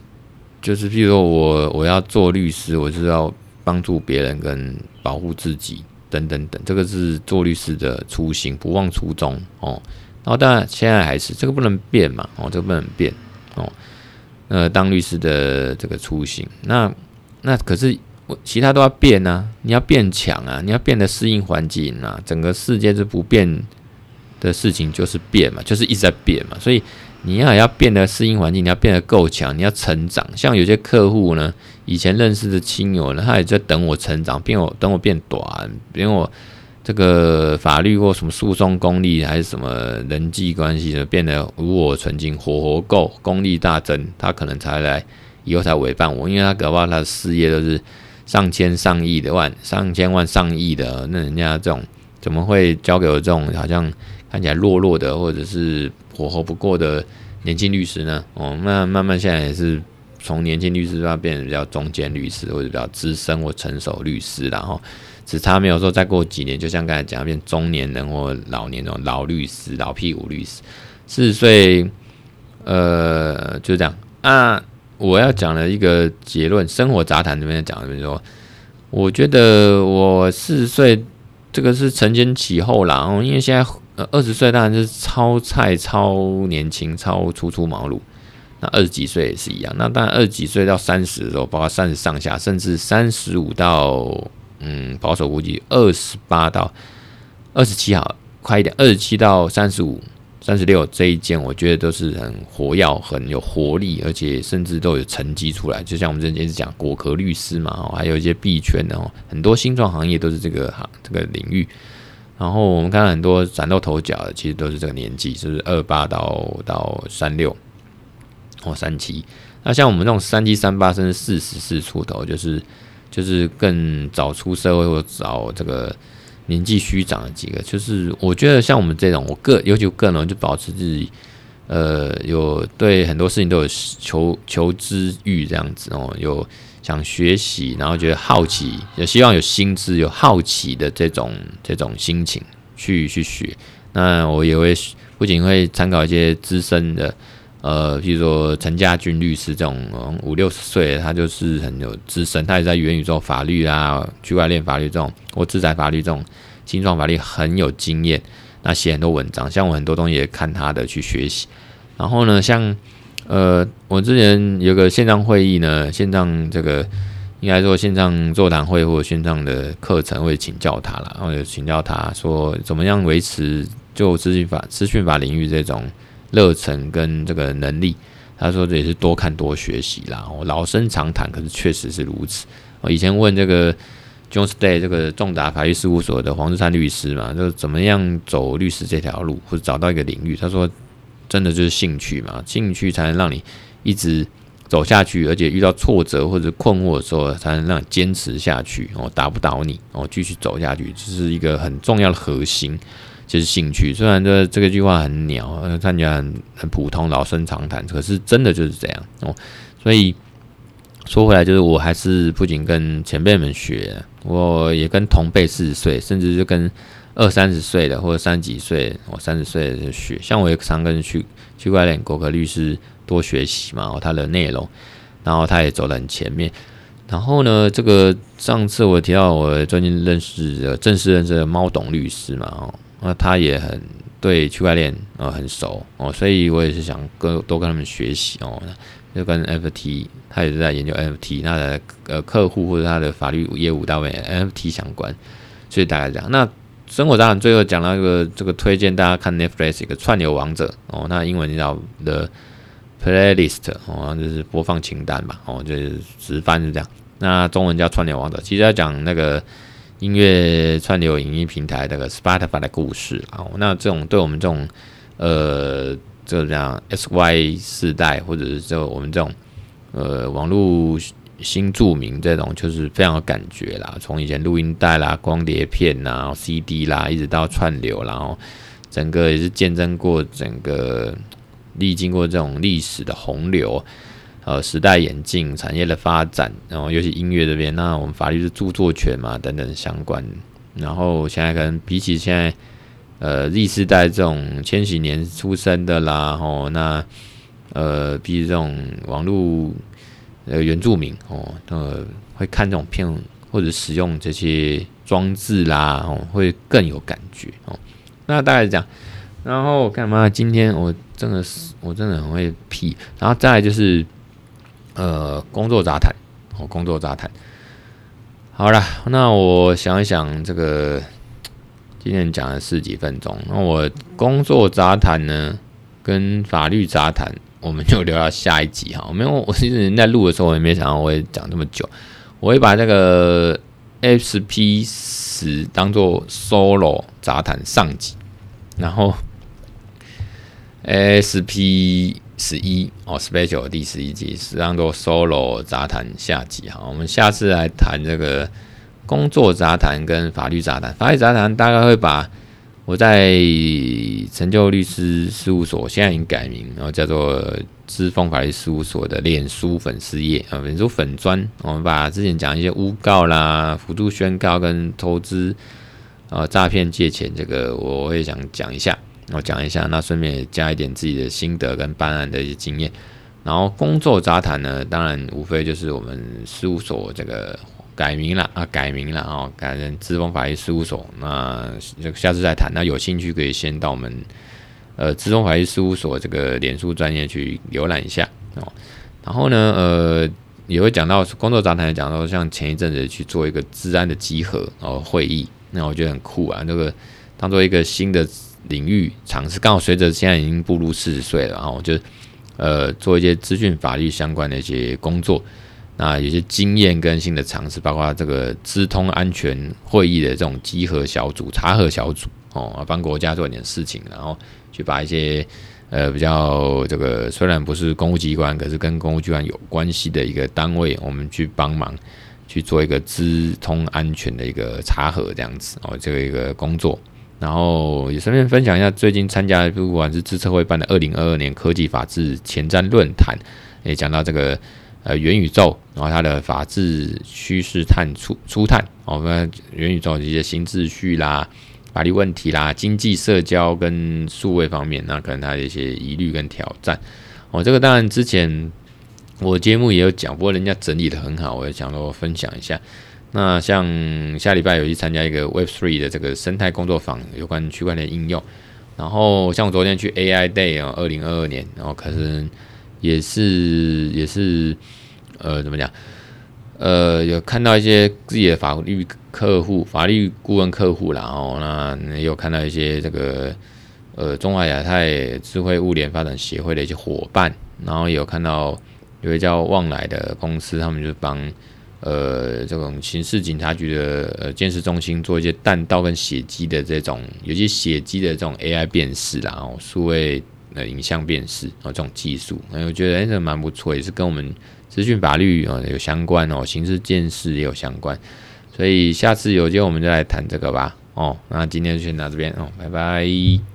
就是譬如说我我要做律师，我就是要帮助别人跟保护自己等等等，这个是做律师的初心，不忘初衷哦。哦当然现在还是这个不能变嘛，哦，这个不能变哦。呃，当律师的这个初心，那那可是我其他都要变啊，你要变强啊，你要变得适应环境啊，整个世界是不变。的事情就是变嘛，就是一直在变嘛，所以你要要变得适应环境，你要变得够强，你要成长。像有些客户呢，以前认识的亲友呢，他也在等我成长，变我等我变短，变我这个法律或什么诉讼功力，还是什么人际关系的，变得炉火纯青，火候够，功力大增，他可能才来以后才委办我，因为他搞不好他的事业都是上千上亿的万，上千万上亿的，那人家这种怎么会交给我这种好像？看起来弱弱的，或者是火候不过的年轻律师呢？哦，那慢慢现在也是从年轻律师要变成比较中间律师，或者比较资深或成熟律师，然后只差没有说再过几年，就像刚才讲变中年人或老年人老律师、老屁股律师，四十岁，呃，就这样啊。我要讲的一个结论，生活杂谈这边讲的，比如说，我觉得我四十岁这个是承前启后啦，哦，因为现在。呃，二十岁当然就是超菜、超年轻、超初出茅庐。那二十几岁也是一样。那当然，二十几岁到三十的时候，包括三十上下，甚至三十五到嗯，保守估计二十八到二十七，好快一点，二十七到三十五、三十六这一间，我觉得都是很活跃、很有活力，而且甚至都有成绩出来。就像我们之前一直讲果壳律师嘛，哦，还有一些币圈的哦，很多新创行业都是这个行这个领域。然后我们看到很多崭露头角的，其实都是这个年纪，就是二八到到三六或三七。那像我们这种三七三八甚至四十四出头，就是就是更早出社会或早这个年纪虚长的几个，就是我觉得像我们这种，我个尤其个人就保持自己，呃，有对很多事情都有求求知欲这样子哦，有。想学习，然后觉得好奇，也希望有心智、有好奇的这种这种心情去去学。那我也会不仅会参考一些资深的，呃，比如说陈家军律师这种五六十岁，他就是很有资深，他也在元宇宙法律啊、区块链法律这种或智财法律这种新创法律很有经验。那写很多文章，像我很多东西也看他的去学习。然后呢，像。呃，我之前有个线上会议呢，线上这个应该说线上座谈会或者线上的课程会请教他了，然后就请教他说怎么样维持就资讯法、资讯法领域这种热忱跟这个能力。他说这也是多看多学习啦，我老生常谈，可是确实是如此。我以前问这个 Jones Day 这个仲达法律事务所的黄志山律师嘛，就是怎么样走律师这条路，或者找到一个领域。他说，真的就是兴趣嘛，兴趣才能让你一直走下去，而且遇到挫折或者困惑的时候，才能让你坚持下去。哦，打不倒你，哦，继续走下去，这是一个很重要的核心，就是兴趣。虽然这这个句话很鸟，看起来很很普通，老生常谈，可是真的就是这样哦。所以说回来，就是我还是不仅跟前辈们学。我也跟同辈四十岁，甚至就跟二三十岁的或者三十几岁，我三十岁的学，像我也常跟区区块链国科律师多学习嘛，他的内容，然后他也走得很前面。然后呢，这个上次我提到我最近认识的正式认识的猫董律师嘛，哦，那他也很对区块链呃很熟哦，所以我也是想跟多跟他们学习哦。就跟 FT 他也是在研究 FT 那的呃客户或者他的法律业务单位 FT 相关，所以大概这样。那生活当然最后讲到一个这个推荐大家看 Netflix 一个串流王者哦，那英文叫 The Playlist 哦，就是播放清单吧哦，就是直翻是这样。那中文叫串流王者，其实要讲那个音乐串流影音平台那个 Spotify 的故事啊。那这种对我们这种呃。就这样，S Y 世代，或者是就我们这种呃网络新著名这种，就是非常有感觉啦。从以前录音带啦、光碟片呐、CD 啦，一直到串流，然后整个也是见证过整个历经过这种历史的洪流，呃，时代演进、产业的发展，然后尤其音乐这边，那我们法律是著作权嘛等等相关，然后现在可能比起现在。呃，Z 世代这种千禧年出生的啦，吼，那呃，比起这种网络呃原住民哦，呃，会看这种片或者使用这些装置啦，哦，会更有感觉哦。那大概是这样，然后干嘛？今天我真的是，我真的很会屁。然后再来就是呃，工作杂谈哦，工作杂谈。好了，那我想一想这个。今天讲了十几分钟，那我工作杂谈呢，跟法律杂谈，我们就留到下一集哈。没有，我其实在录的时候，我也没想到我会讲这么久。我会把这个 SP 十当做 solo 杂谈上集，然后 SP 十一哦，special 第十一集是当做 solo 杂谈下集哈。我们下次来谈这个。工作杂谈跟法律杂谈，法律杂谈大概会把我在成就律师事务所，现在已经改名，然后叫做知风法律事务所的脸书粉丝页啊，脸书粉专，我们把之前讲一些诬告啦、辅助宣告跟投资啊诈骗借钱这个，我会想讲一下，我讲一下，那顺便也加一点自己的心得跟办案的一些经验。然后工作杂谈呢，当然无非就是我们事务所这个。改名了啊，改名了哦，改成知风法律事务所。那就下次再谈。那有兴趣可以先到我们呃知风法律事务所这个脸书专业去浏览一下哦。然后呢，呃，也会讲到工作杂谈，讲到像前一阵子去做一个治安的集合哦会议，那我觉得很酷啊。这个当做一个新的领域尝试，刚好随着现在已经步入四十岁了，然后就呃做一些资讯法律相关的一些工作。那有些经验跟新的尝试，包括这个资通安全会议的这种稽核小组、查核小组哦，帮国家做一点事情，然后去把一些呃比较这个虽然不是公务机关，可是跟公务机关有关系的一个单位，我们去帮忙去做一个资通安全的一个查核这样子哦，这个一个工作，然后也顺便分享一下最近参加不管是资策会办的二零二二年科技法治前瞻论坛，也讲到这个。呃，元宇宙，然后它的法治趋势探初初探，哦，跟元宇宙的一些新秩序啦、法律问题啦、经济社交跟数位方面，那可能它的一些疑虑跟挑战。哦，这个当然之前我节目也有讲，不过人家整理的很好，我也想说分享一下。那像下礼拜有去参加一个 Web Three 的这个生态工作坊，有关区块链应用。然后像我昨天去 AI Day 啊，二零二二年，然后可是。也是也是，呃，怎么讲？呃，有看到一些自己的法律客户、法律顾问客户，然后那也有看到一些这个呃中华亚太智慧物联发展协会的一些伙伴，然后有看到有一个叫旺来的公司，他们就帮呃这种刑事警察局的呃鉴识中心做一些弹道跟血迹的这种，有些血迹的这种 AI 辨识，然后数位呃影像辨识哦这种技术，我觉得哎这蛮不错，也是跟我们资讯法律哦有相关哦，刑事鉴识也有相关，所以下次有机会我们就来谈这个吧。哦，那今天就先到这边哦，拜拜。